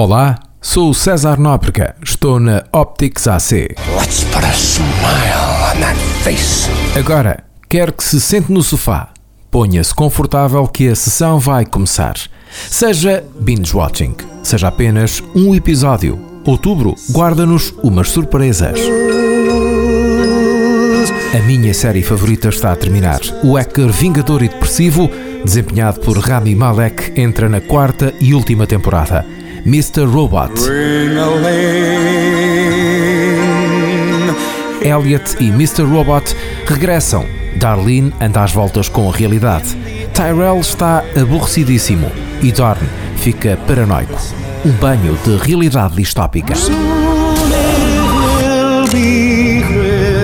Olá, sou o César Nóbrega, estou na Optics AC. Let's put a smile on that face. Agora, quero que se sente no sofá. Ponha-se confortável que a sessão vai começar. Seja binge watching, seja apenas um episódio. Outubro guarda-nos umas surpresas. A minha série favorita está a terminar. O hacker vingador e depressivo, desempenhado por Rami Malek, entra na quarta e última temporada. Mr. Robot. Elliot e Mr. Robot regressam. Darlene anda às voltas com a realidade. Tyrell está aborrecidíssimo e Dorn fica paranoico. Um banho de realidade distópica.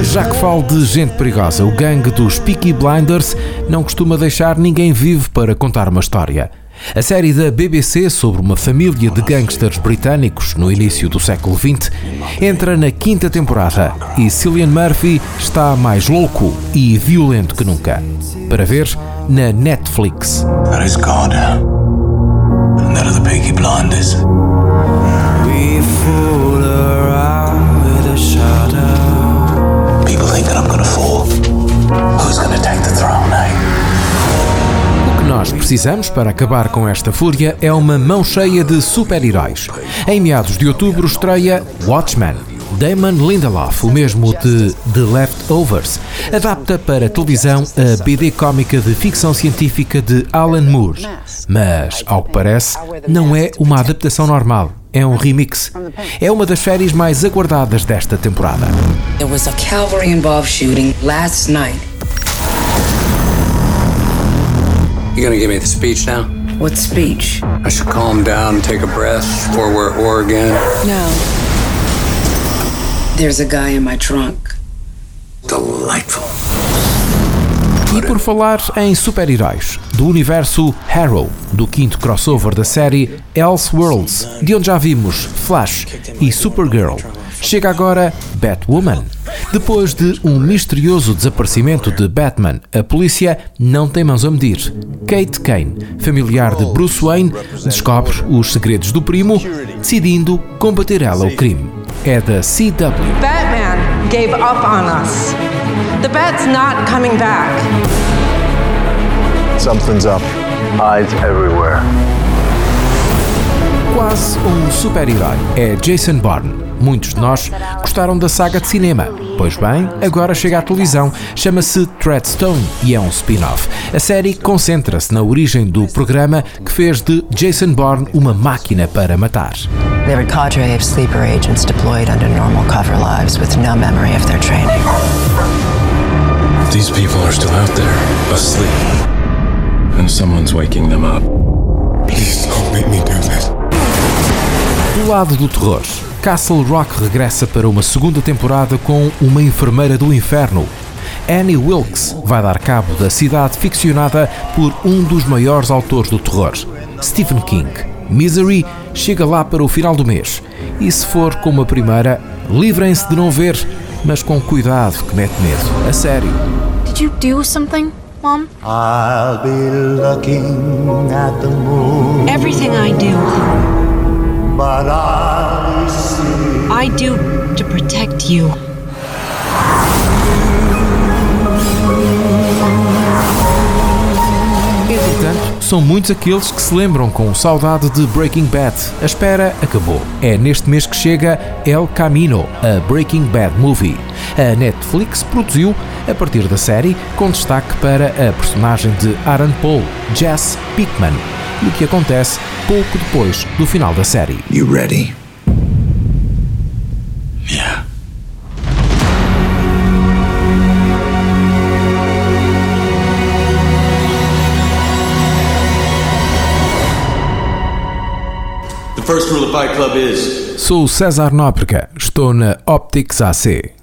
Já que falo de gente perigosa, o gangue dos Peaky Blinders não costuma deixar ninguém vivo para contar uma história. A série da BBC sobre uma família de gangsters britânicos no início do século XX entra na quinta temporada e Cillian Murphy está mais louco e violento que nunca. Para ver na Netflix. Is God. And are the. Nós precisamos para acabar com esta fúria é uma mão cheia de super-heróis. Em meados de outubro estreia Watchmen. Damon Lindelof, o mesmo de The Leftovers, adapta para televisão a BD cómica de ficção científica de Alan Moore. Mas, ao que parece, não é uma adaptação normal. É um remix. É uma das séries mais aguardadas desta temporada. There was a cavalry involved shooting last night. You gonna give me the speech now? What speech? I should calm down, take a breath, or we're at war again. No. There's a guy in my trunk. Delightful. E por falar em super-heróis, do universo Harrow, do quinto crossover da série Elseworlds, de onde já vimos Flash e Supergirl, chega agora Batwoman. Depois de um misterioso desaparecimento de Batman, a polícia não tem mãos a medir. Kate Kane, familiar de Bruce Wayne, descobre os segredos do primo, decidindo combater ela o crime. É da CW. Batman gave up on us. The bat's not coming back. Something's up. Eyes everywhere. Quase um super-herói é Jason Bourne. Muitos de nós gostaram da saga de cinema. Pois bem, agora chega à televisão, chama-se Treadstone e é um spin-off. A série concentra-se na origem do programa que fez de Jason Bourne uma máquina para matar. They're a cadre of sleeper agents deployed under normal cover lives with no memory of their training. These people are still out there, asleep. And someone's waking them up. Please don't make me do this. Do lado do terror, Castle Rock regressa para uma segunda temporada com uma enfermeira do inferno. Annie Wilkes vai dar cabo da cidade ficcionada por um dos maiores autores do terror, Stephen King. Misery chega lá para o final do mês. E se for como a primeira, livrem-se de não ver, mas com cuidado que mete medo. A sério. Did you do something, Mom? I'll be looking at the moon, Everything I do, but I I do to protect you. Entretanto, são muitos aqueles que se lembram com saudade de Breaking Bad. A espera acabou. É neste mês que chega El Camino, a Breaking Bad Movie. A Netflix produziu a partir da série, com destaque para a personagem de Aaron Paul, Jess Pickman, e o que acontece pouco depois do final da série. You ready? Sou César Nóbrega, estou na Optics AC.